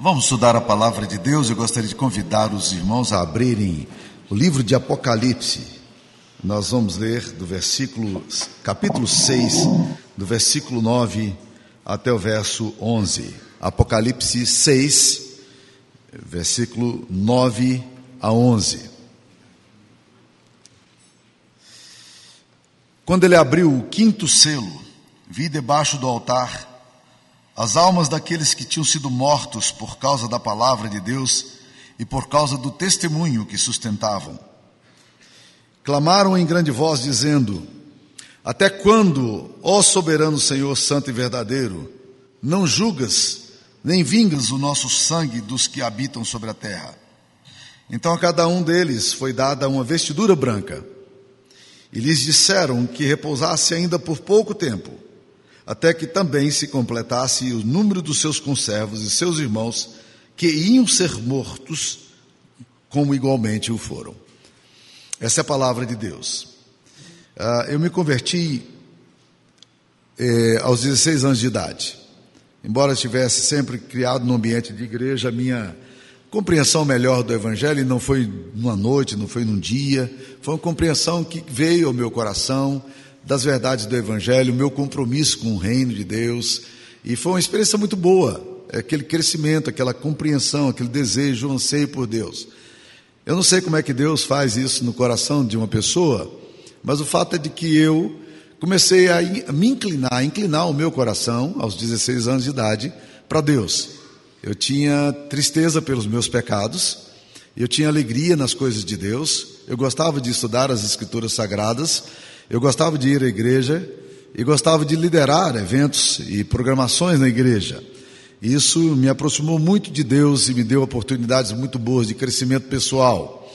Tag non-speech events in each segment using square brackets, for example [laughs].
Vamos estudar a palavra de Deus. Eu gostaria de convidar os irmãos a abrirem o livro de Apocalipse. Nós vamos ler do versículo, capítulo 6, do versículo 9 até o verso 11. Apocalipse 6, versículo 9 a 11. Quando ele abriu o quinto selo, vi debaixo do altar as almas daqueles que tinham sido mortos por causa da palavra de Deus e por causa do testemunho que sustentavam. Clamaram em grande voz, dizendo: Até quando, ó soberano Senhor Santo e verdadeiro, não julgas nem vingas o nosso sangue dos que habitam sobre a terra? Então a cada um deles foi dada uma vestidura branca, e lhes disseram que repousasse ainda por pouco tempo, até que também se completasse o número dos seus conservos e seus irmãos, que iam ser mortos, como igualmente o foram. Essa é a palavra de Deus. Uh, eu me converti eh, aos 16 anos de idade. Embora estivesse sempre criado no ambiente de igreja, a minha compreensão melhor do Evangelho não foi numa noite, não foi num dia, foi uma compreensão que veio ao meu coração das verdades do Evangelho, o meu compromisso com o reino de Deus, e foi uma experiência muito boa, aquele crescimento, aquela compreensão, aquele desejo, um anseio por Deus. Eu não sei como é que Deus faz isso no coração de uma pessoa, mas o fato é de que eu comecei a me inclinar, a inclinar o meu coração aos 16 anos de idade para Deus. Eu tinha tristeza pelos meus pecados, eu tinha alegria nas coisas de Deus, eu gostava de estudar as Escrituras Sagradas, eu gostava de ir à igreja e gostava de liderar eventos e programações na igreja. Isso me aproximou muito de Deus e me deu oportunidades muito boas de crescimento pessoal.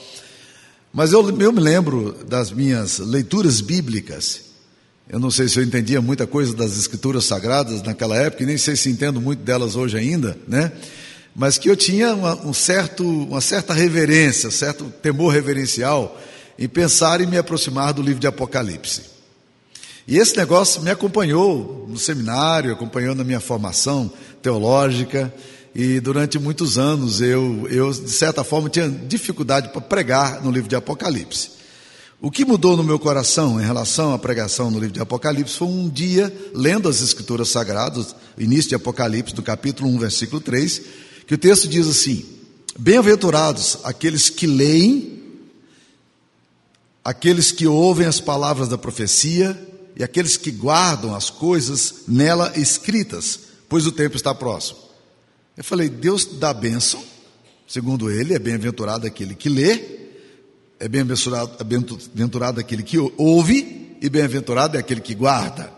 Mas eu, eu me lembro das minhas leituras bíblicas. Eu não sei se eu entendia muita coisa das escrituras sagradas naquela época, e nem sei se entendo muito delas hoje ainda, né? Mas que eu tinha uma, um certo, uma certa reverência, certo temor reverencial em pensar e me aproximar do livro de Apocalipse. E esse negócio me acompanhou no seminário, acompanhou na minha formação teológica, e durante muitos anos eu, eu de certa forma, tinha dificuldade para pregar no livro de Apocalipse. O que mudou no meu coração em relação à pregação no livro de Apocalipse foi um dia, lendo as Escrituras Sagradas, início de Apocalipse, do capítulo 1, versículo 3, que o texto diz assim: Bem-aventurados aqueles que leem, aqueles que ouvem as palavras da profecia e aqueles que guardam as coisas nela escritas, pois o tempo está próximo. Eu falei, Deus dá bênção, segundo ele, é bem-aventurado aquele que lê, é bem-aventurado aquele que ouve, e bem-aventurado é aquele que guarda.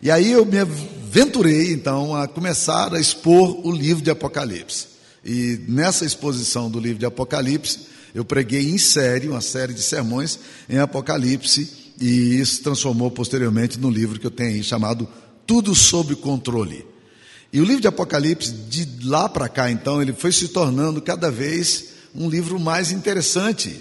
E aí eu me aventurei, então, a começar a expor o livro de Apocalipse. E nessa exposição do livro de Apocalipse, eu preguei em série, uma série de sermões em Apocalipse, e isso transformou posteriormente no livro que eu tenho aí chamado Tudo Sob Controle. E o livro de Apocalipse, de lá para cá, então, ele foi se tornando cada vez um livro mais interessante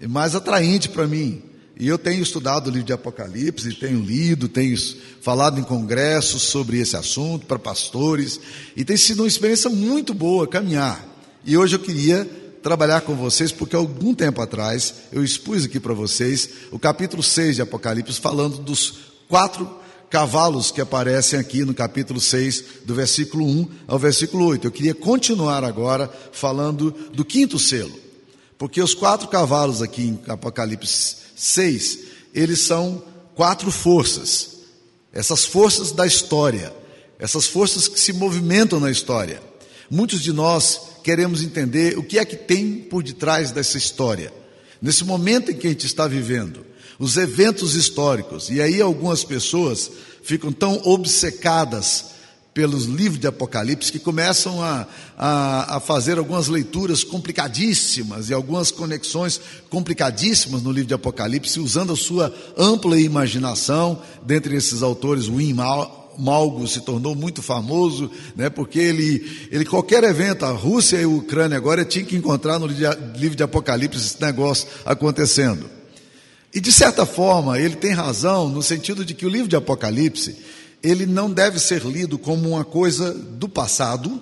e mais atraente para mim. E eu tenho estudado o livro de Apocalipse, tenho lido, tenho falado em congressos sobre esse assunto para pastores, e tem sido uma experiência muito boa caminhar. E hoje eu queria trabalhar com vocês, porque algum tempo atrás eu expus aqui para vocês o capítulo 6 de Apocalipse, falando dos quatro cavalos que aparecem aqui no capítulo 6, do versículo 1 ao versículo 8. Eu queria continuar agora falando do quinto selo, porque os quatro cavalos aqui em Apocalipse 6, eles são quatro forças, essas forças da história, essas forças que se movimentam na história. Muitos de nós queremos entender o que é que tem por detrás dessa história, nesse momento em que a gente está vivendo, os eventos históricos. E aí algumas pessoas ficam tão obcecadas pelos livros de Apocalipse que começam a, a, a, fazer algumas leituras complicadíssimas e algumas conexões complicadíssimas no livro de Apocalipse, usando a sua ampla imaginação, dentre esses autores, Wim Malgo se tornou muito famoso, né, porque ele, ele, qualquer evento, a Rússia e a Ucrânia agora tinha que encontrar no livro de Apocalipse esse negócio acontecendo. E de certa forma, ele tem razão no sentido de que o livro de Apocalipse, ele não deve ser lido como uma coisa do passado,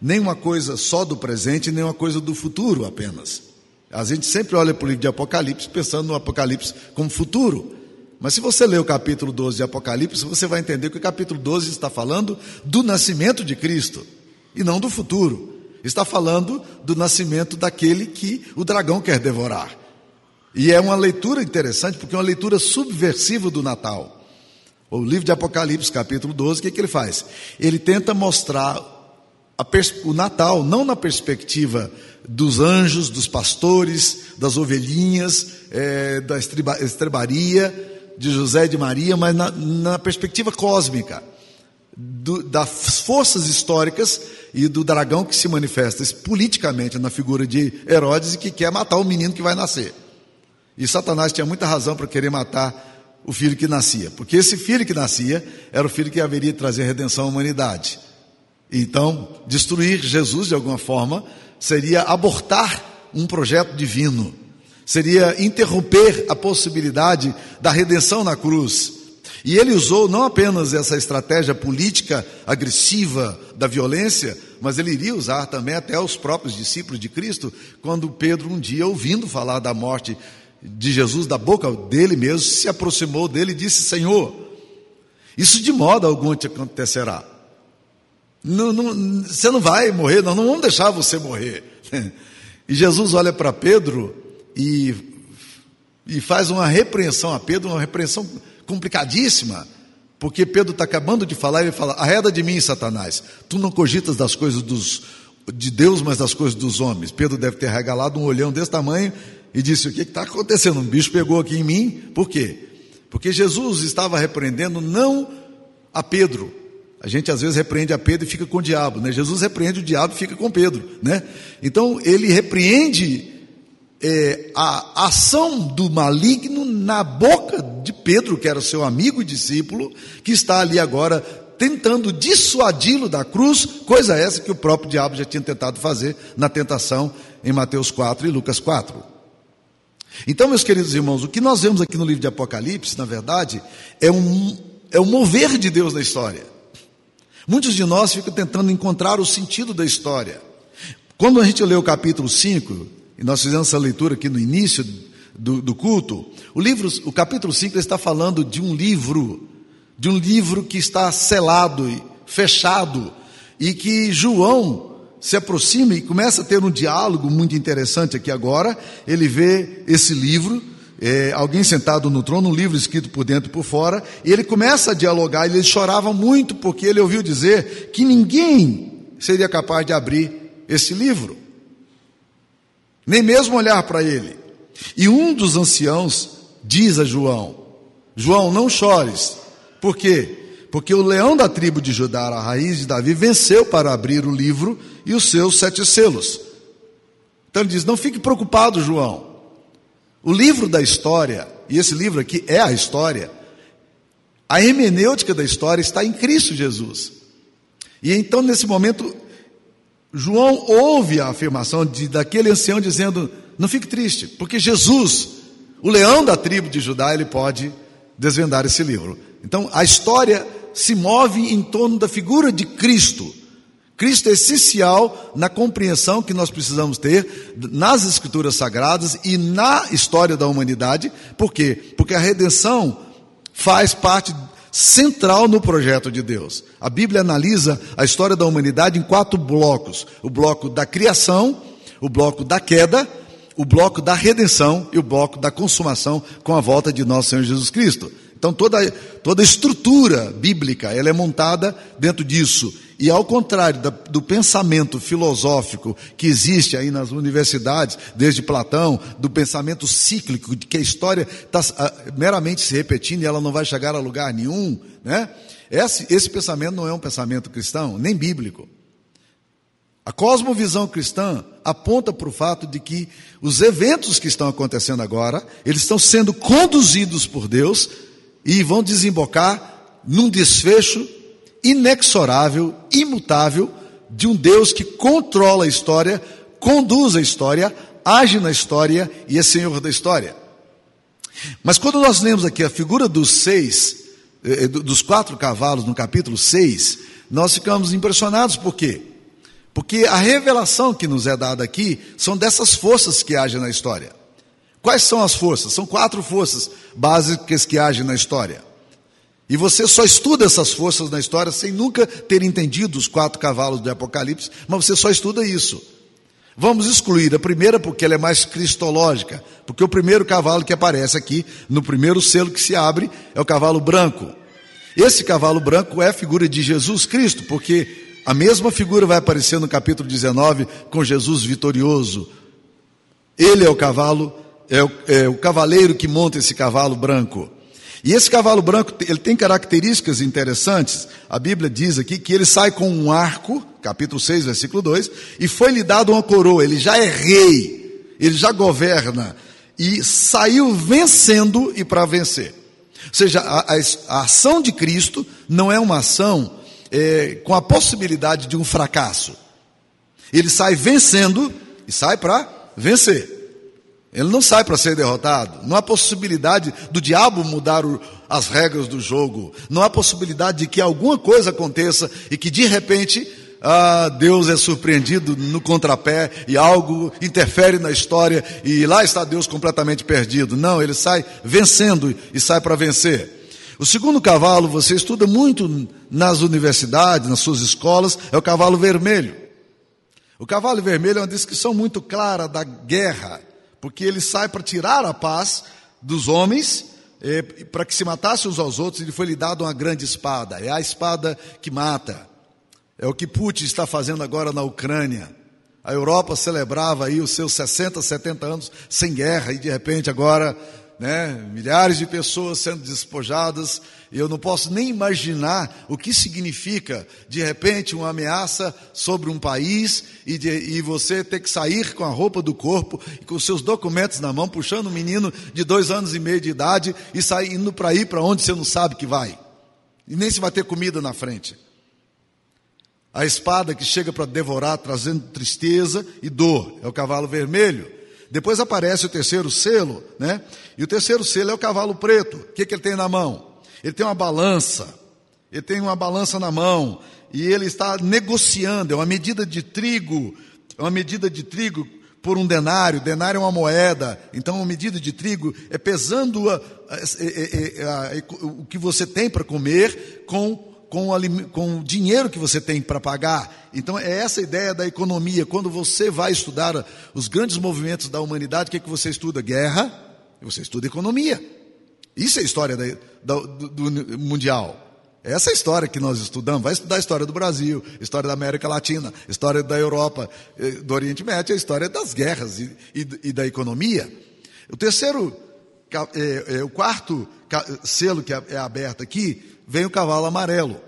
nem uma coisa só do presente, nem uma coisa do futuro apenas. A gente sempre olha para o livro de Apocalipse pensando no Apocalipse como futuro. Mas se você ler o capítulo 12 de Apocalipse, você vai entender que o capítulo 12 está falando do nascimento de Cristo e não do futuro. Está falando do nascimento daquele que o dragão quer devorar. E é uma leitura interessante, porque é uma leitura subversiva do Natal. O livro de Apocalipse, capítulo 12, o que, que ele faz? Ele tenta mostrar o Natal não na perspectiva dos anjos, dos pastores, das ovelhinhas, é, da estrebaria de José e de Maria, mas na, na perspectiva cósmica, do, das forças históricas e do dragão que se manifesta politicamente na figura de Herodes e que quer matar o menino que vai nascer. E Satanás tinha muita razão para querer matar o filho que nascia, porque esse filho que nascia era o filho que haveria de trazer redenção à humanidade. Então, destruir Jesus de alguma forma seria abortar um projeto divino, seria interromper a possibilidade da redenção na cruz. E ele usou não apenas essa estratégia política agressiva da violência, mas ele iria usar também até os próprios discípulos de Cristo, quando Pedro, um dia, ouvindo falar da morte de Jesus, da boca dele mesmo, se aproximou dele e disse: Senhor, isso de modo algum te acontecerá. Não, não, você não vai morrer, nós não vamos deixar você morrer. [laughs] E Jesus olha para Pedro e, e faz uma repreensão a Pedro, uma repreensão complicadíssima, porque Pedro está acabando de falar, e ele fala: arreda de mim, Satanás, tu não cogitas das coisas dos, de Deus, mas das coisas dos homens. Pedro deve ter regalado um olhão desse tamanho e disse: O que está acontecendo? Um bicho pegou aqui em mim, por quê? Porque Jesus estava repreendendo não a Pedro, a gente às vezes repreende a Pedro e fica com o diabo, né? Jesus repreende o diabo e fica com Pedro, né? Então ele repreende é, a ação do maligno na boca de Pedro, que era seu amigo e discípulo, que está ali agora tentando dissuadi-lo da cruz, coisa essa que o próprio diabo já tinha tentado fazer na tentação em Mateus 4 e Lucas 4. Então, meus queridos irmãos, o que nós vemos aqui no livro de Apocalipse, na verdade, é um, é um mover de Deus na história. Muitos de nós ficam tentando encontrar o sentido da história. Quando a gente lê o capítulo 5, e nós fizemos essa leitura aqui no início do, do culto, o, livro, o capítulo 5 está falando de um livro, de um livro que está selado e fechado, e que João se aproxima e começa a ter um diálogo muito interessante aqui agora. Ele vê esse livro é, alguém sentado no trono, um livro escrito por dentro e por fora, e ele começa a dialogar, ele chorava muito porque ele ouviu dizer que ninguém seria capaz de abrir esse livro, nem mesmo olhar para ele. E um dos anciãos diz a João: João, não chores, por quê? Porque o leão da tribo de Judá, a raiz de Davi, venceu para abrir o livro e os seus sete selos. Então ele diz: Não fique preocupado, João. O livro da história, e esse livro aqui é a história, a hermenêutica da história está em Cristo Jesus. E então, nesse momento, João ouve a afirmação de, daquele ancião dizendo: Não fique triste, porque Jesus, o leão da tribo de Judá, ele pode desvendar esse livro. Então, a história se move em torno da figura de Cristo. Cristo é essencial na compreensão que nós precisamos ter nas Escrituras Sagradas e na história da humanidade. Por quê? Porque a redenção faz parte central no projeto de Deus. A Bíblia analisa a história da humanidade em quatro blocos: o bloco da criação, o bloco da queda, o bloco da redenção e o bloco da consumação com a volta de nosso Senhor Jesus Cristo. Então toda, toda a estrutura bíblica ela é montada dentro disso. E ao contrário do pensamento filosófico que existe aí nas universidades, desde Platão, do pensamento cíclico, de que a história está ah, meramente se repetindo e ela não vai chegar a lugar nenhum, né? Esse, esse pensamento não é um pensamento cristão, nem bíblico. A cosmovisão cristã aponta para o fato de que os eventos que estão acontecendo agora, eles estão sendo conduzidos por Deus e vão desembocar num desfecho inexorável, imutável, de um Deus que controla a história, conduz a história, age na história e é senhor da história. Mas quando nós lemos aqui a figura dos seis, eh, dos quatro cavalos no capítulo 6, nós ficamos impressionados, por quê? Porque a revelação que nos é dada aqui são dessas forças que agem na história. Quais são as forças? São quatro forças básicas que agem na história. E você só estuda essas forças na história sem nunca ter entendido os quatro cavalos do Apocalipse, mas você só estuda isso. Vamos excluir a primeira porque ela é mais cristológica, porque o primeiro cavalo que aparece aqui, no primeiro selo que se abre, é o cavalo branco. Esse cavalo branco é a figura de Jesus Cristo, porque a mesma figura vai aparecer no capítulo 19 com Jesus vitorioso. Ele é o cavalo, é o, é o cavaleiro que monta esse cavalo branco. E esse cavalo branco, ele tem características interessantes. A Bíblia diz aqui que ele sai com um arco, capítulo 6, versículo 2, e foi-lhe dado uma coroa. Ele já é rei, ele já governa e saiu vencendo e para vencer. Ou seja, a, a, a, ação de Cristo não é uma ação é, com a possibilidade de um fracasso. Ele sai vencendo e sai para vencer. Ele não sai para ser derrotado. Não há possibilidade do diabo mudar o, as regras do jogo. Não há possibilidade de que alguma coisa aconteça e que de repente ah, Deus é surpreendido no contrapé e algo interfere na história e lá está Deus completamente perdido. Não, ele sai vencendo e sai para vencer. O segundo cavalo, você estuda muito nas universidades, nas suas escolas, é o cavalo vermelho. O cavalo vermelho é uma descrição muito clara da guerra porque ele sai para tirar a paz dos homens, é, para que se matasse uns aos outros, ele foi lhe dado uma grande espada, é a espada que mata. É o que Putin está fazendo agora na Ucrânia. A Europa celebrava aí os seus 60, 70 anos sem guerra e de repente agora né, milhares de pessoas sendo despojadas, e eu não posso nem imaginar o que significa, de repente, uma ameaça sobre um país e, de, e você ter que sair com a roupa do corpo e com seus documentos na mão, puxando um menino de dois anos e meio de idade e saindo para ir para onde você não sabe que vai, e nem se vai ter comida na frente. A espada que chega para devorar, trazendo tristeza e dor, é o cavalo vermelho. Depois aparece o terceiro selo, né? E o terceiro selo é o cavalo preto. O que, que ele tem na mão? Ele tem uma balança. Ele tem uma balança na mão. E ele está negociando. É uma medida de trigo. É uma medida de trigo por um denário. Denário é uma moeda. Então, uma medida de trigo é pesando a, a, a, o que você tem para comer com com o, com o dinheiro que você tem para pagar. Então, é essa ideia da economia. Quando você vai estudar os grandes movimentos da humanidade, o que, é que você estuda? Guerra, você estuda economia. Isso é a história da, da, do, do mundial. Essa é a história que nós estudamos. Vai estudar a história do Brasil, história da América Latina, história da Europa, eh, do Oriente Médio, a história das guerras e, e, e da economia. O terceiro, é, é, o quarto selo que é, é aberto aqui vem o cavalo amarelo.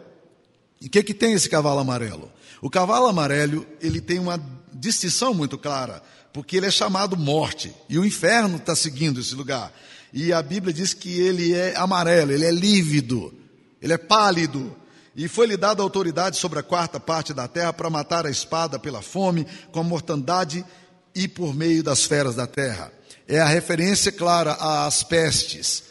E o que, que tem esse cavalo amarelo? O cavalo amarelo, ele tem uma distinção muito clara, porque ele é chamado morte, e o inferno está seguindo esse lugar. E a Bíblia diz que ele é amarelo, ele é lívido, ele é pálido, e foi-lhe dada autoridade sobre a quarta parte da terra para matar a espada pela fome, com a mortandade e por meio das feras da terra. É a referência clara às pestes,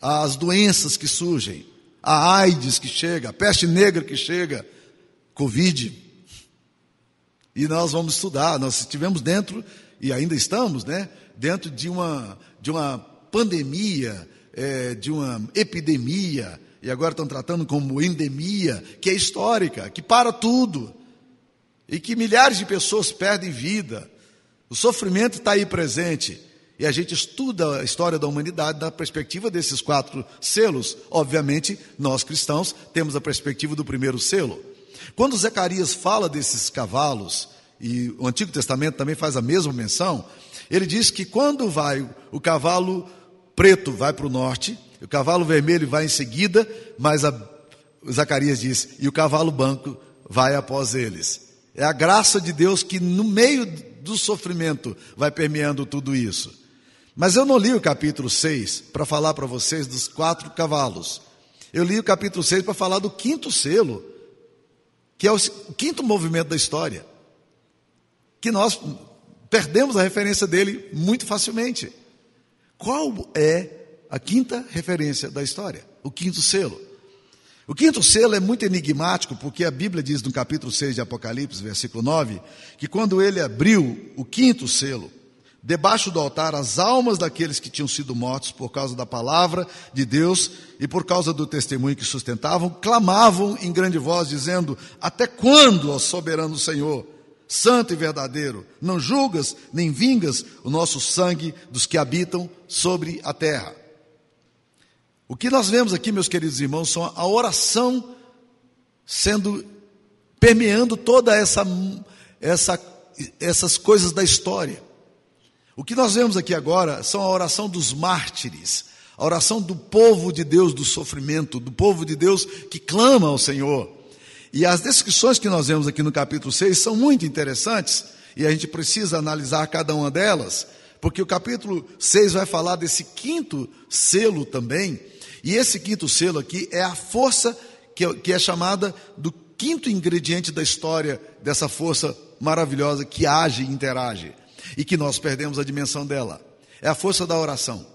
às doenças que surgem a AIDS que chega, a peste negra que chega, Covid. E nós vamos estudar, nós estivemos dentro, e ainda estamos, né, dentro de uma, de uma pandemia, é, de uma epidemia, e agora estão tratando como endemia, que é histórica, que para tudo, e que milhares de pessoas perdem vida. O sofrimento está aí presente. E a gente estuda a história da humanidade da perspectiva desses quatro selos. Obviamente, nós cristãos temos a perspectiva do primeiro selo. Quando Zacarias fala desses cavalos, e o Antigo Testamento também faz a mesma menção, ele diz que quando vai o cavalo preto vai para o norte, o cavalo vermelho vai em seguida, mas a, Zacarias diz, e o cavalo branco vai após eles. É a graça de Deus que no meio do sofrimento vai permeando tudo isso. Mas eu não li o capítulo 6 para falar para vocês dos quatro cavalos. Eu li o capítulo 6 para falar do quinto selo, que é o quinto movimento da história. Que nós perdemos a referência dele muito facilmente. Qual é a quinta referência da história? O quinto selo. O quinto selo é muito enigmático, porque a Bíblia diz no capítulo 6 de Apocalipse, versículo 9, que quando ele abriu o quinto selo, debaixo do altar, as almas daqueles que tinham sido mortos por causa da palavra de Deus e por causa do testemunho que sustentavam, clamavam em grande voz, dizendo: Até quando, ó soberano Senhor, santo e verdadeiro, não julgas nem vingas o nosso sangue dos que habitam sobre a terra? O que nós vemos aqui, meus queridos irmãos, são a oração sendo permeando toda essa, essa essas coisas da história. O que nós vemos aqui agora são a oração dos mártires, a oração do povo de Deus do sofrimento, do povo de Deus que clama ao Senhor. E as descrições que nós vemos aqui no capítulo 6 são muito interessantes, e a gente precisa analisar cada uma delas, porque o capítulo 6 vai falar desse quinto selo também, e esse quinto selo aqui é a força que é, que é chamada do quinto ingrediente da história dessa força maravilhosa que age e interage e que nós perdemos a dimensão dela. É a força da oração.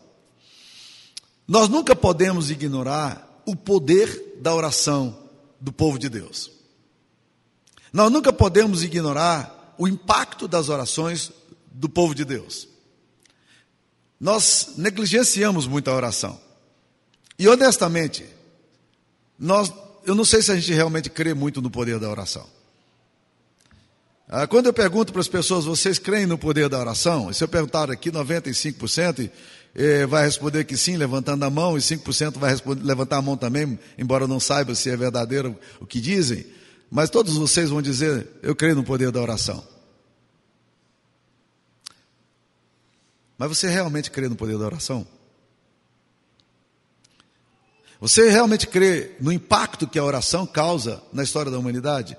Nós nunca podemos ignorar o poder da oração do povo de Deus. Nós nunca podemos ignorar o impacto das orações do povo de Deus. Nós negligenciamos muito a oração. E honestamente, nós, eu não sei se a gente realmente crê muito no poder da oração. Ah, quando eu pergunto para as pessoas, vocês creem no poder da oração? E se eu perguntar aqui, 95% eh, vai responder que sim, levantando a mão, e 5% vai levantar a mão também, embora não saiba se é verdadeiro o que dizem. Mas todos vocês vão dizer, eu creio no poder da oração. Mas você realmente crê no poder da oração? Você realmente crê no impacto que a oração causa na história da humanidade?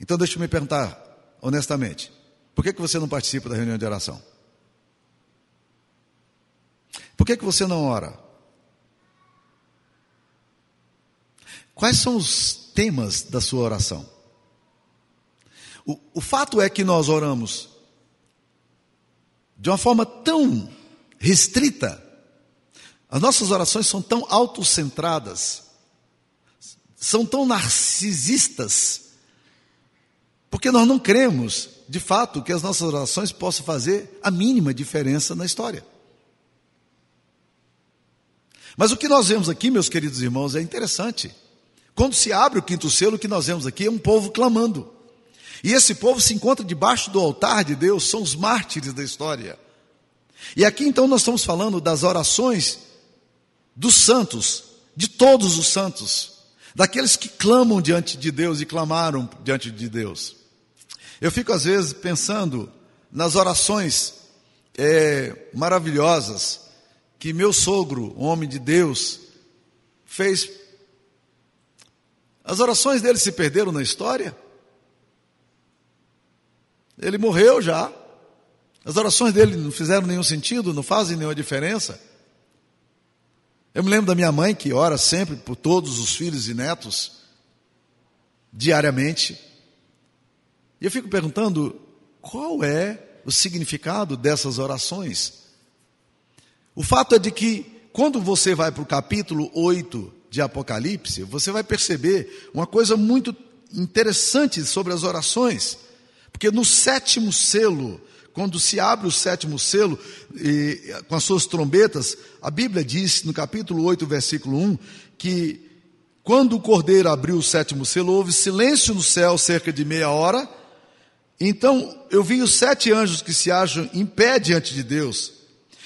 Então deixa eu me perguntar, honestamente, por que, que você não participa da reunião de oração? Por que, que você não ora? Quais são os temas da sua oração? O, o fato é que nós oramos de uma forma tão restrita as nossas orações são tão autocentradas, são tão narcisistas, porque nós não cremos, de fato, que as nossas orações possam fazer a mínima diferença na história. Mas o que nós vemos aqui, meus queridos irmãos, é interessante. Quando se abre o quinto selo, o que nós vemos aqui é um povo clamando. E esse povo se encontra debaixo do altar de Deus, são os mártires da história. E aqui então nós estamos falando das orações dos santos, de todos os santos, daqueles que clamam diante de Deus e clamaram diante de Deus. Eu fico às vezes pensando nas orações é, maravilhosas que meu sogro, homem de Deus, fez. As orações dele se perderam na história. Ele morreu já. As orações dele não fizeram nenhum sentido, não fazem nenhuma diferença. Eu me lembro da minha mãe que ora sempre por todos os filhos e netos, diariamente. E eu fico perguntando qual é o significado dessas orações. O fato é de que, quando você vai para o capítulo 8 de Apocalipse, você vai perceber uma coisa muito interessante sobre as orações. Porque no sétimo selo, quando se abre o sétimo selo, e, com as suas trombetas, a Bíblia diz no capítulo 8, versículo 1, que quando o cordeiro abriu o sétimo selo, houve silêncio no céu cerca de meia hora. Então eu vi os sete anjos que se acham em pé diante de Deus.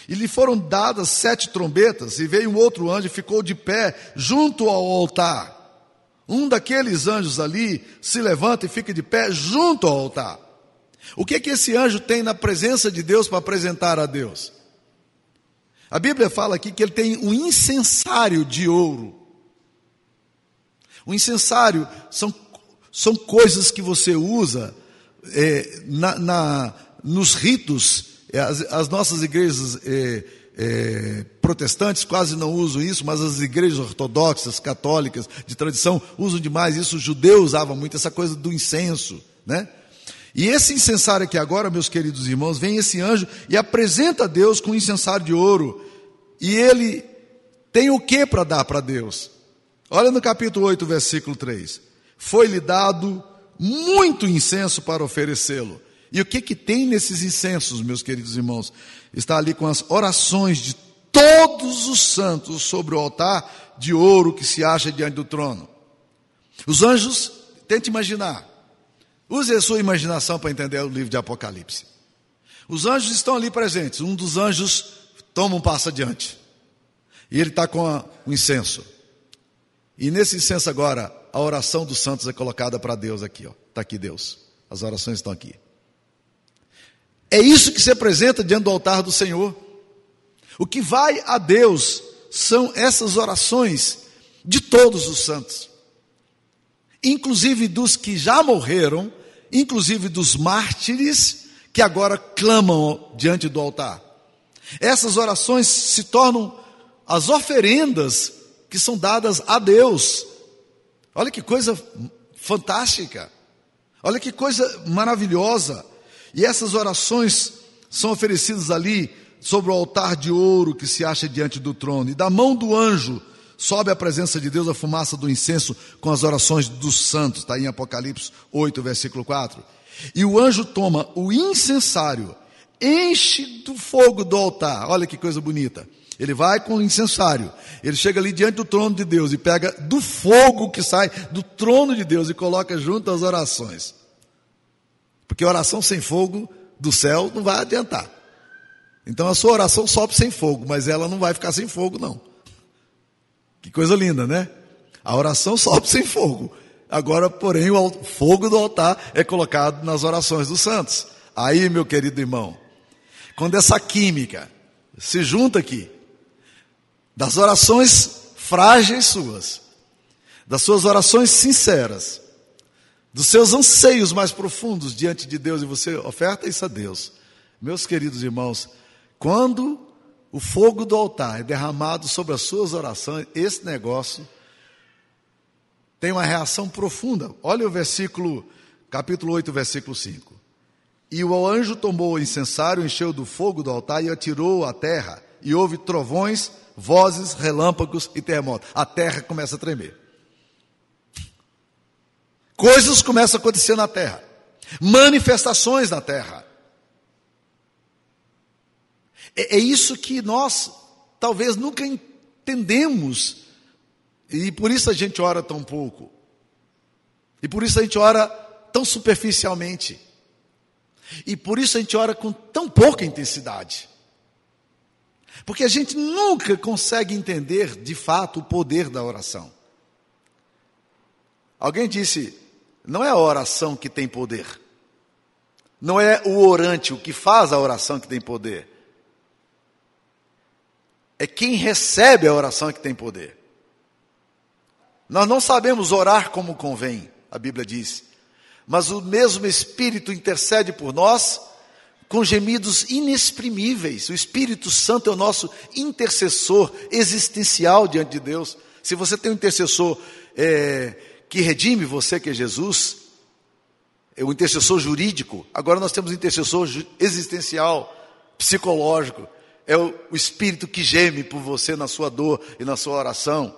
E lhe foram dadas sete trombetas, e veio um outro anjo e ficou de pé junto ao altar. Um daqueles anjos ali se levanta e fica de pé junto ao altar. O que é que esse anjo tem na presença de Deus para apresentar a Deus? A Bíblia fala aqui que ele tem um incensário de ouro. O incensário são, são coisas que você usa é, na, na, nos ritos. É, as, as nossas igrejas é, é, protestantes quase não usam isso, mas as igrejas ortodoxas, católicas, de tradição, usam demais isso. Os judeus usavam muito essa coisa do incenso, né? E esse incensário aqui agora, meus queridos irmãos, vem esse anjo e apresenta a Deus com um incensário de ouro. E ele tem o que para dar para Deus? Olha no capítulo 8, versículo 3. Foi-lhe dado muito incenso para oferecê-lo. E o que que tem nesses incensos, meus queridos irmãos? Está ali com as orações de todos os santos sobre o altar de ouro que se acha diante do trono. Os anjos, tente imaginar. Use a sua imaginação para entender o livro de Apocalipse. Os anjos estão ali presentes. Um dos anjos toma um passo adiante. E ele está com o incenso. E nesse incenso agora, a oração dos santos é colocada para Deus aqui. Está aqui Deus. As orações estão aqui. É isso que se apresenta diante do altar do Senhor. O que vai a Deus são essas orações de todos os santos, inclusive dos que já morreram, inclusive dos mártires que agora clamam diante do altar. Essas orações se tornam as oferendas que são dadas a Deus. Olha que coisa fantástica. Olha que coisa maravilhosa. E essas orações são oferecidas ali sobre o altar de ouro que se acha diante do trono. E da mão do anjo sobe a presença de Deus a fumaça do incenso com as orações dos santos. Está em Apocalipse 8, versículo 4. E o anjo toma o incensário, enche do fogo do altar. Olha que coisa bonita. Ele vai com o incensário, ele chega ali diante do trono de Deus e pega do fogo que sai do trono de Deus e coloca junto às orações. Porque oração sem fogo do céu não vai adiantar. Então a sua oração sobe sem fogo, mas ela não vai ficar sem fogo, não. Que coisa linda, né? A oração sobe sem fogo. Agora, porém, o fogo do altar é colocado nas orações dos santos. Aí, meu querido irmão, quando essa química se junta aqui, das orações frágeis suas, das suas orações sinceras, dos seus anseios mais profundos diante de Deus e você oferta isso a Deus. Meus queridos irmãos, quando o fogo do altar é derramado sobre as suas orações, esse negócio tem uma reação profunda. Olha o versículo, capítulo 8, versículo 5. E o anjo tomou o incensário, encheu do fogo do altar e atirou à terra, e houve trovões, vozes, relâmpagos e terremotos. A terra começa a tremer. Coisas começam a acontecer na terra. Manifestações na terra. É, é isso que nós talvez nunca entendemos. E por isso a gente ora tão pouco. E por isso a gente ora tão superficialmente. E por isso a gente ora com tão pouca intensidade. Porque a gente nunca consegue entender de fato o poder da oração. Alguém disse: não é a oração que tem poder. Não é o orante, o que faz a oração que tem poder. É quem recebe a oração que tem poder. Nós não sabemos orar como convém, a Bíblia diz. Mas o mesmo Espírito intercede por nós com gemidos inexprimíveis. O Espírito Santo é o nosso intercessor existencial diante de Deus. Se você tem um intercessor é, que redime você, que é Jesus, é o intercessor jurídico. Agora nós temos intercessor existencial, psicológico. É o, o Espírito que geme por você na sua dor e na sua oração,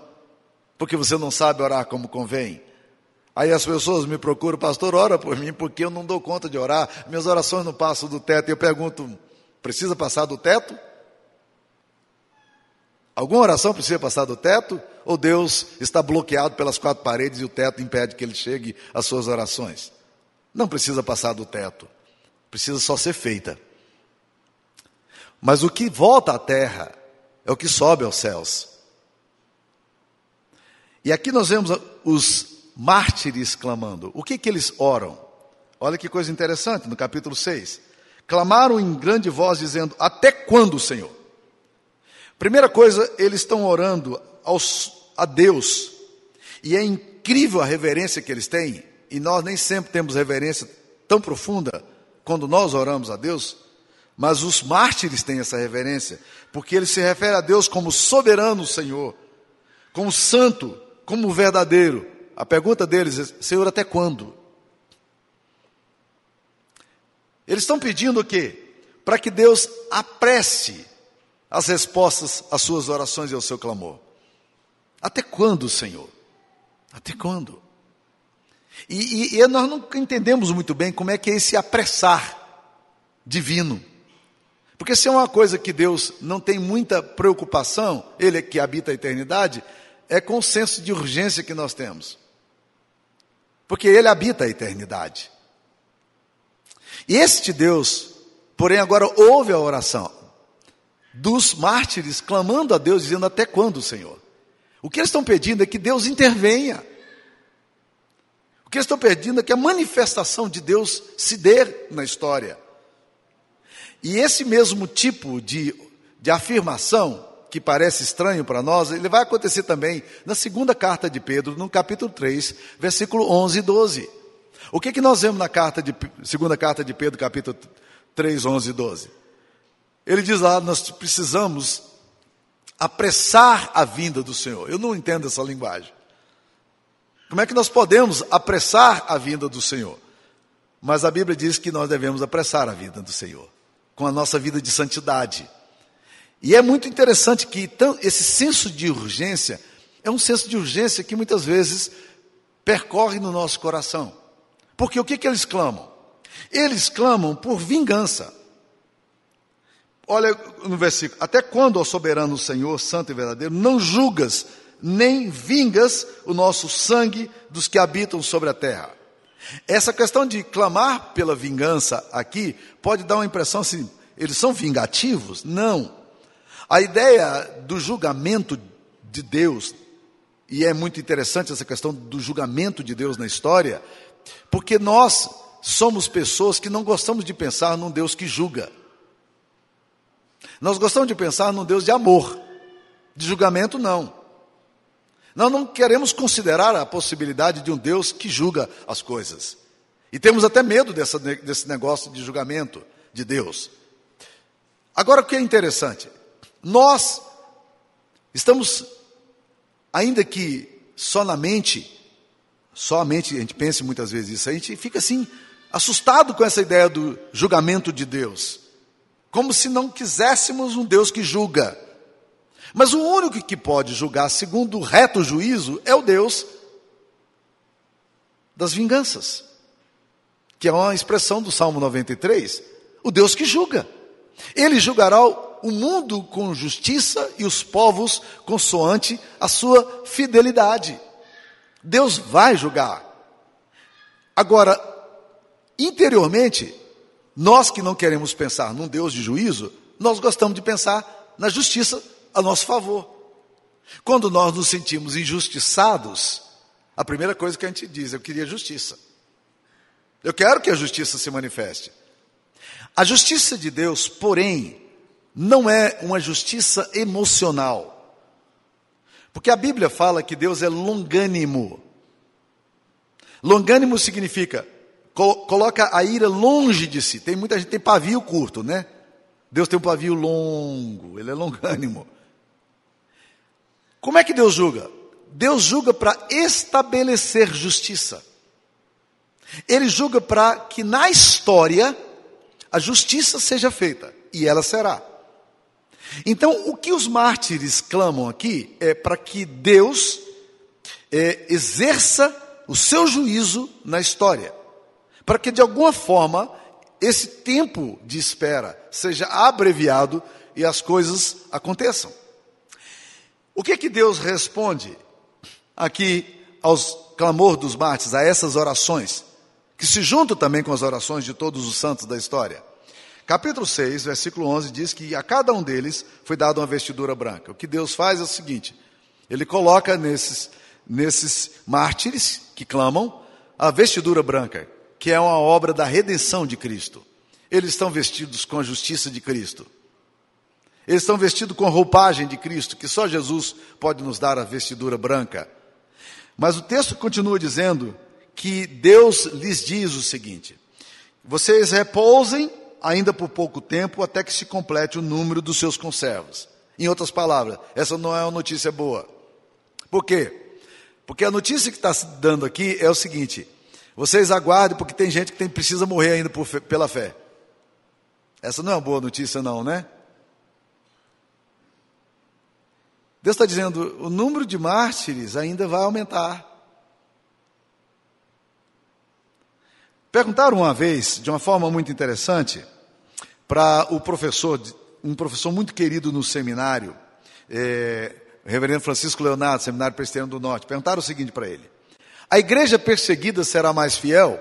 porque você não sabe orar como convém. Aí as pessoas me procuram, pastor, ora por mim, porque eu não dou conta de orar, minhas orações não passam do teto. E eu pergunto, precisa passar do teto? Alguma oração precisa passar do teto? Ou Deus está bloqueado pelas quatro paredes e o teto impede que ele chegue às suas orações? Não precisa passar do teto, precisa só ser feita. Mas o que volta à terra é o que sobe aos céus. E aqui nós vemos os mártires clamando. O que que eles oram? Olha que coisa interessante, no capítulo 6. Clamaram em grande voz, dizendo: Até quando, Senhor? Primeira coisa, eles estão orando aos, a Deus. E é incrível a reverência que eles têm. E nós nem sempre temos reverência tão profunda quando nós oramos a Deus. Mas os mártires têm essa reverência, porque eles se referem a Deus como soberano Senhor, como santo, como verdadeiro. A pergunta deles é: Senhor, até quando? Eles estão pedindo o quê? Para que Deus apresse as respostas às suas orações e ao seu clamor. Até quando, Senhor? Até quando? E, e, e nós não entendemos muito bem como é que é esse apressar divino. Porque se é uma coisa que Deus não tem muita preocupação, Ele é que habita a eternidade, é com o senso de urgência que nós temos. Porque Ele habita a eternidade. E este Deus, porém, agora ouve a oração dos mártires clamando a Deus, dizendo: Até quando, Senhor? O que eles estão pedindo é que Deus intervenha. O que eles estão pedindo é que a manifestação de Deus se dê na história. E esse mesmo tipo de, de afirmação, que parece estranho para nós, ele vai acontecer também na segunda carta de Pedro, no capítulo 3, versículo 11 e 12. O que, que nós vemos na carta de, segunda carta de Pedro, capítulo 3, 11 e 12? Ele diz lá, nós precisamos apressar a vinda do Senhor. Eu não entendo essa linguagem. Como é que nós podemos apressar a vinda do Senhor? Mas a Bíblia diz que nós devemos apressar a vinda do Senhor, com a nossa vida de santidade. E é muito interessante que esse senso de urgência é um senso de urgência que muitas vezes percorre no nosso coração. Porque o que, que eles clamam? Eles clamam por vingança. Olha no versículo: Até quando, ó soberano Senhor, santo e verdadeiro, não julgas nem vingas o nosso sangue dos que habitam sobre a terra? Essa questão de clamar pela vingança aqui pode dar uma impressão assim: eles são vingativos? Não. A ideia do julgamento de Deus, e é muito interessante essa questão do julgamento de Deus na história, porque nós somos pessoas que não gostamos de pensar num Deus que julga. Nós gostamos de pensar num Deus de amor, de julgamento não. Nós não queremos considerar a possibilidade de um Deus que julga as coisas. E temos até medo dessa, desse negócio de julgamento de Deus. Agora, o que é interessante? Nós estamos, ainda que só na mente, somente a gente pensa muitas vezes isso, a gente fica assim, assustado com essa ideia do julgamento de Deus como se não quiséssemos um Deus que julga. Mas o único que pode julgar segundo o reto juízo é o Deus das vinganças, que é uma expressão do Salmo 93, o Deus que julga. Ele julgará o mundo com justiça e os povos consoante a sua fidelidade. Deus vai julgar. Agora, interiormente, nós que não queremos pensar num Deus de juízo, nós gostamos de pensar na justiça a nosso favor. Quando nós nos sentimos injustiçados, a primeira coisa que a gente diz, eu queria justiça. Eu quero que a justiça se manifeste. A justiça de Deus, porém, não é uma justiça emocional. Porque a Bíblia fala que Deus é longânimo. Longânimo significa coloca a ira longe de si. Tem muita gente tem pavio curto, né? Deus tem um pavio longo, ele é longânimo. Como é que Deus julga? Deus julga para estabelecer justiça. Ele julga para que na história a justiça seja feita, e ela será. Então, o que os mártires clamam aqui é para que Deus é, exerça o seu juízo na história para que de alguma forma esse tempo de espera seja abreviado e as coisas aconteçam. O que que Deus responde aqui aos clamor dos mártires, a essas orações, que se juntam também com as orações de todos os santos da história? Capítulo 6, versículo 11 diz que a cada um deles foi dada uma vestidura branca. O que Deus faz é o seguinte: ele coloca nesses nesses mártires que clamam a vestidura branca, que é uma obra da redenção de Cristo. Eles estão vestidos com a justiça de Cristo. Eles estão vestidos com a roupagem de Cristo, que só Jesus pode nos dar a vestidura branca. Mas o texto continua dizendo que Deus lhes diz o seguinte: vocês repousem ainda por pouco tempo até que se complete o número dos seus conservos. Em outras palavras, essa não é uma notícia boa. Por quê? Porque a notícia que está se dando aqui é o seguinte: vocês aguardem, porque tem gente que tem, precisa morrer ainda por, pela fé. Essa não é uma boa notícia, não, né? Deus está dizendo: o número de mártires ainda vai aumentar. Perguntaram uma vez, de uma forma muito interessante, para o professor, um professor muito querido no seminário, é, reverendo Francisco Leonardo, seminário presbiteriano do Norte. Perguntaram o seguinte para ele: A igreja perseguida será mais fiel?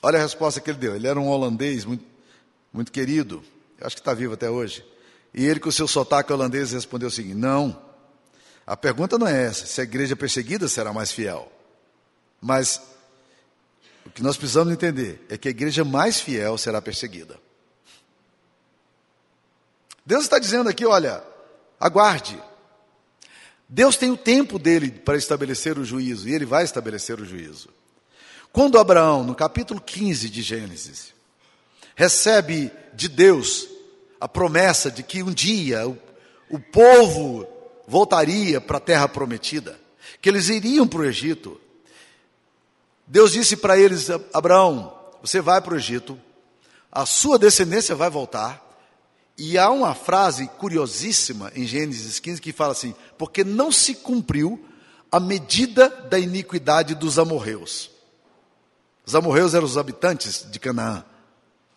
Olha a resposta que ele deu. Ele era um holandês muito, muito querido, eu acho que está vivo até hoje. E ele, com o seu sotaque holandês, respondeu o seguinte: Não, a pergunta não é essa, se a igreja perseguida será mais fiel. Mas o que nós precisamos entender é que a igreja mais fiel será perseguida. Deus está dizendo aqui, olha, aguarde. Deus tem o tempo dele para estabelecer o juízo, e ele vai estabelecer o juízo. Quando Abraão, no capítulo 15 de Gênesis, recebe de Deus a promessa de que um dia o, o povo voltaria para a terra prometida, que eles iriam para o Egito, Deus disse para eles: Abraão, você vai para o Egito, a sua descendência vai voltar. E há uma frase curiosíssima em Gênesis 15 que fala assim: porque não se cumpriu a medida da iniquidade dos amorreus. Os amorreus eram os habitantes de Canaã.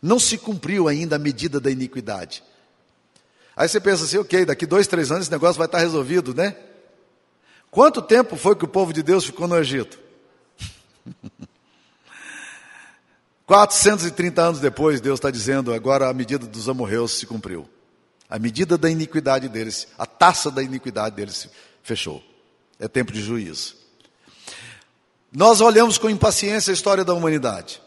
Não se cumpriu ainda a medida da iniquidade. Aí você pensa assim, ok, daqui dois, três anos esse negócio vai estar resolvido, né? Quanto tempo foi que o povo de Deus ficou no Egito? [laughs] 430 anos depois, Deus está dizendo: agora a medida dos amorreus se cumpriu. A medida da iniquidade deles, a taça da iniquidade deles fechou. É tempo de juízo. Nós olhamos com impaciência a história da humanidade.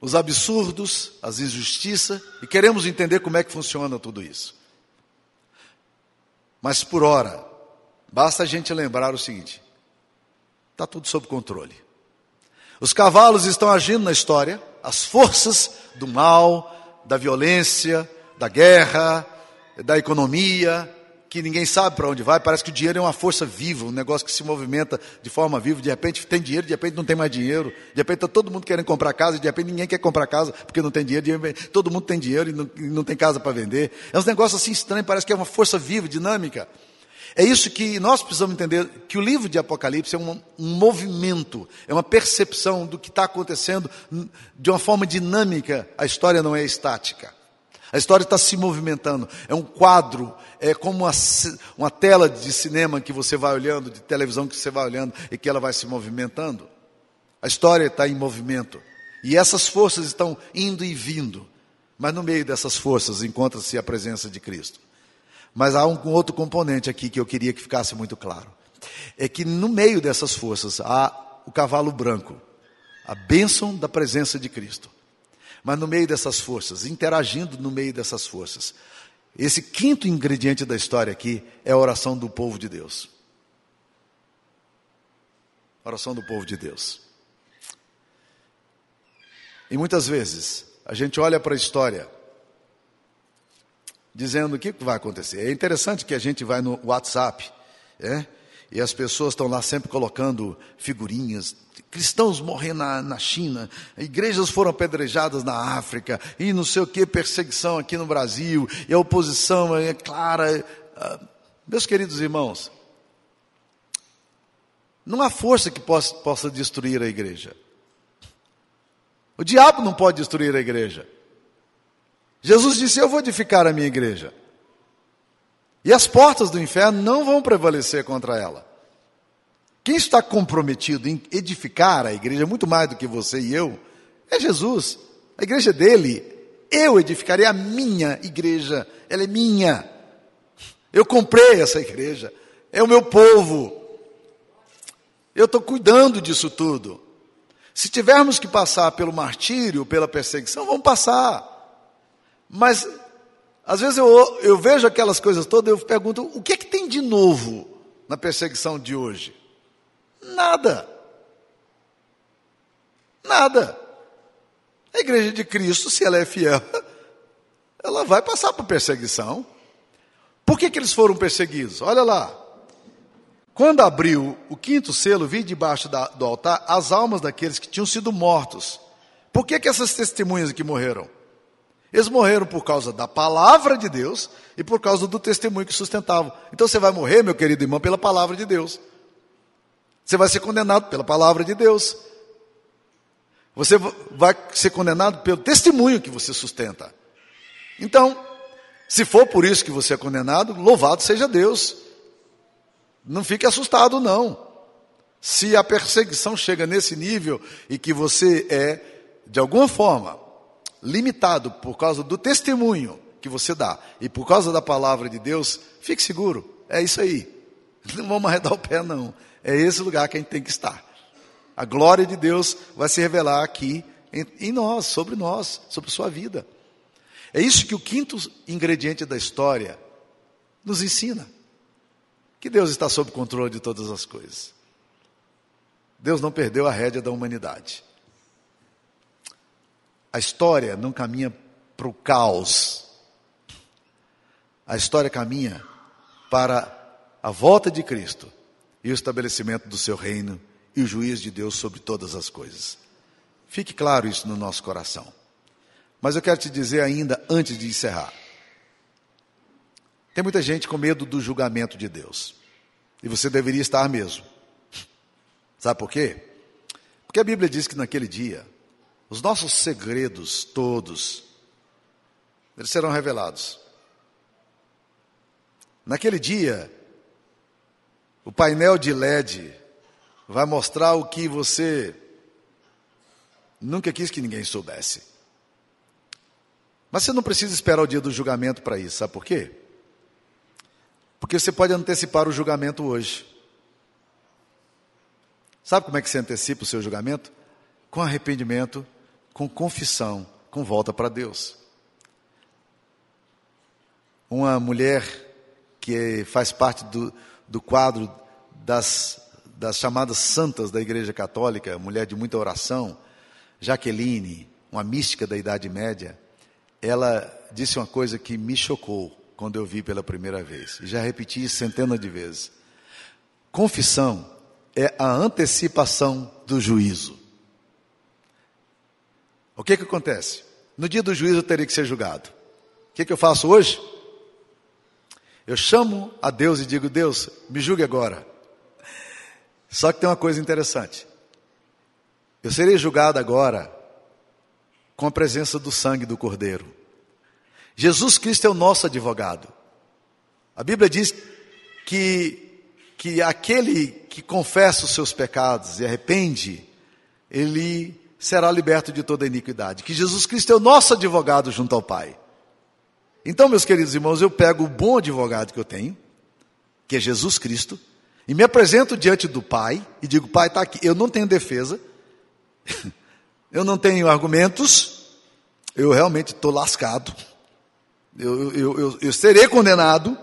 Os absurdos, as injustiças, e queremos entender como é que funciona tudo isso. Mas por hora, basta a gente lembrar o seguinte: Está tudo sob controle. Os cavalos estão agindo na história, as forças do mal, da violência, da guerra, da economia, que ninguém sabe para onde vai, parece que o dinheiro é uma força viva, um negócio que se movimenta de forma viva, de repente tem dinheiro, de repente não tem mais dinheiro, de repente está todo mundo querendo comprar casa, de repente ninguém quer comprar casa porque não tem dinheiro, repente, todo mundo tem dinheiro e não, e não tem casa para vender. É um negócio assim estranho, parece que é uma força viva, dinâmica. É isso que nós precisamos entender, que o livro de Apocalipse é um, um movimento, é uma percepção do que está acontecendo de uma forma dinâmica. A história não é estática. A história está se movimentando. É um quadro, é como uma, uma tela de cinema que você vai olhando, de televisão que você vai olhando e que ela vai se movimentando. A história está em movimento. E essas forças estão indo e vindo. Mas no meio dessas forças encontra-se a presença de Cristo. Mas há um outro componente aqui que eu queria que ficasse muito claro. É que no meio dessas forças há o cavalo branco, a bênção da presença de Cristo. Mas no meio dessas forças, interagindo no meio dessas forças, esse quinto ingrediente da história aqui é a oração do povo de Deus. oração do povo de Deus. E muitas vezes a gente olha para a história dizendo o que vai acontecer. É interessante que a gente vai no WhatsApp, é? E as pessoas estão lá sempre colocando figurinhas. Cristãos morrendo na, na China, igrejas foram apedrejadas na África, e não sei o que, perseguição aqui no Brasil, e a oposição é clara. Ah, meus queridos irmãos, não há força que possa, possa destruir a igreja. O diabo não pode destruir a igreja. Jesus disse: Eu vou edificar a minha igreja. E as portas do inferno não vão prevalecer contra ela. Quem está comprometido em edificar a igreja, muito mais do que você e eu, é Jesus. A igreja é dele. Eu edificarei a minha igreja. Ela é minha. Eu comprei essa igreja. É o meu povo. Eu estou cuidando disso tudo. Se tivermos que passar pelo martírio, pela perseguição, vamos passar. Mas, às vezes eu, eu vejo aquelas coisas todas e eu pergunto: o que é que tem de novo na perseguição de hoje? Nada. Nada. A igreja de Cristo, se ela é fiel, [laughs] ela vai passar por perseguição. Por que, que eles foram perseguidos? Olha lá. Quando abriu o quinto selo, vi debaixo da, do altar as almas daqueles que tinham sido mortos. Por que, que essas testemunhas aqui morreram? Eles morreram por causa da palavra de Deus e por causa do testemunho que sustentavam. Então você vai morrer, meu querido irmão, pela palavra de Deus. Você vai ser condenado pela palavra de Deus. Você vai ser condenado pelo testemunho que você sustenta. Então, se for por isso que você é condenado, louvado seja Deus. Não fique assustado, não. Se a perseguição chega nesse nível e que você é, de alguma forma, limitado por causa do testemunho que você dá e por causa da palavra de Deus, fique seguro. É isso aí. [laughs] Não vamos arredar o pé, não. É esse lugar que a gente tem que estar. A glória de Deus vai se revelar aqui em, nós, sobre nós, sobre sua vida. É isso que o quinto ingrediente da história nos ensina. Que Deus está sob controle de todas as coisas. Deus não perdeu a rédea da humanidade. A história não caminha para o caos. A história caminha para a volta de Cristo e o estabelecimento do seu reino e o juízo de Deus sobre todas as coisas. Fique claro isso no nosso coração. Mas eu quero te dizer ainda, antes de encerrar: tem muita gente com medo do julgamento de Deus, e você deveria estar mesmo. Sabe por quê? Porque a Bíblia diz que naquele dia, os nossos segredos todos, eles serão revelados. Naquele dia, o painel de LED vai mostrar o que você nunca quis que ninguém soubesse. Mas você não precisa esperar o dia do julgamento para isso, sabe por quê? Porque você pode antecipar o julgamento hoje. Sabe como é que você antecipa o seu julgamento? Com arrependimento, com confissão, com volta para Deus. Uma mulher que faz parte do, do quadro das, das chamadas santas da Igreja Católica, mulher de muita oração, Jaqueline, uma mística da Idade Média, ela disse uma coisa que me chocou quando eu vi pela primeira vez. E já repeti centenas de vezes. Confissão é a antecipação do juízo. O que que acontece? No dia do juízo eu teria que ser julgado. O que que eu faço hoje? Eu chamo a Deus e digo: Deus, me julgue agora. Só que tem uma coisa interessante. Eu serei julgado agora com a presença do sangue do Cordeiro. Jesus Cristo é o nosso advogado. A Bíblia diz que, que aquele que confessa os seus pecados e arrepende, ele será liberto de toda iniquidade. Que Jesus Cristo é o nosso advogado junto ao Pai. Então, meus queridos irmãos, eu pego o bom advogado que eu tenho, que é Jesus Cristo, e me apresento diante do Pai e digo: Pai, está aqui. Eu não tenho defesa, [laughs] eu não tenho argumentos, eu realmente estou lascado, eu, eu, eu, eu serei condenado,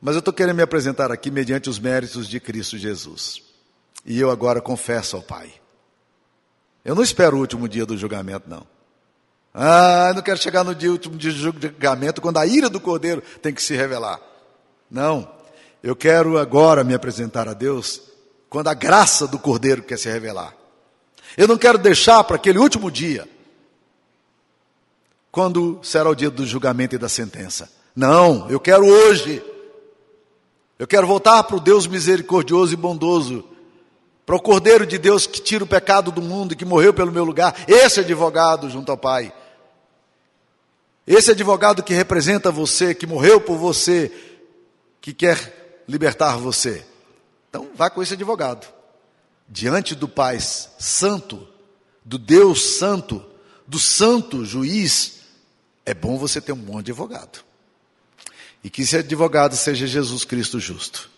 mas eu estou querendo me apresentar aqui mediante os méritos de Cristo Jesus. E eu agora confesso ao Pai. Eu não espero o último dia do julgamento, não. Ah, eu não quero chegar no dia último de julgamento, quando a ira do cordeiro tem que se revelar. Não. Eu quero agora me apresentar a Deus quando a graça do cordeiro quer se revelar. Eu não quero deixar para aquele último dia, quando será o dia do julgamento e da sentença. Não, eu quero hoje. Eu quero voltar para o Deus misericordioso e bondoso, para o Cordeiro de Deus que tira o pecado do mundo e que morreu pelo meu lugar, esse advogado junto ao Pai. Esse advogado que representa você, que morreu por você, que quer libertar você. Então, vá com esse advogado. Diante do Pai Santo, do Deus Santo, do Santo Juiz, é bom você ter um bom advogado. E que esse advogado seja Jesus Cristo justo.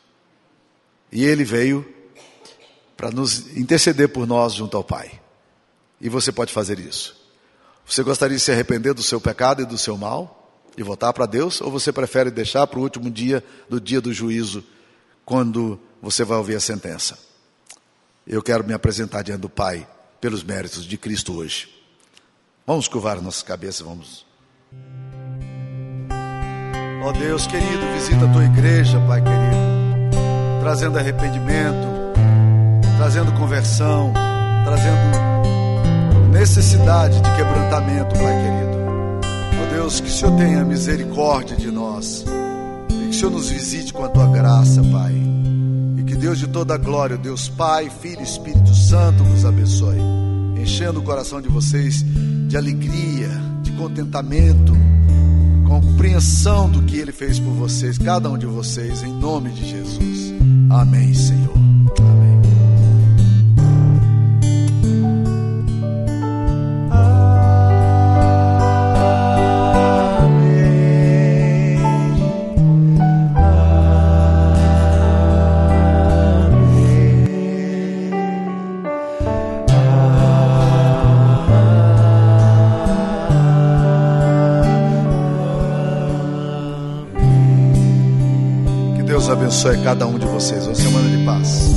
E ele veio para nos interceder por nós junto ao Pai. E você pode fazer isso. Você gostaria de se arrepender do seu pecado e do seu mal e voltar para Deus? Ou você prefere deixar para o último dia do dia do juízo, quando você vai ouvir a sentença? Eu quero me apresentar diante do Pai pelos méritos de Cristo hoje. Vamos curvar nossas cabeças, vamos. Ó oh Deus querido, visita a tua igreja, Pai querido, trazendo arrependimento, trazendo conversão, trazendo necessidade de quebrantamento, Pai querido. Ó Deus, que o Senhor tenha misericórdia de nós. E que o Senhor nos visite com a tua graça, Pai. E que Deus de toda a glória, Deus Pai, Filho e Espírito Santo vos abençoe, enchendo o coração de vocês de alegria, de contentamento, compreensão do que Ele fez por vocês, cada um de vocês, em nome de Jesus. Amém, Senhor. Abençoe cada um de vocês. Uma semana de paz.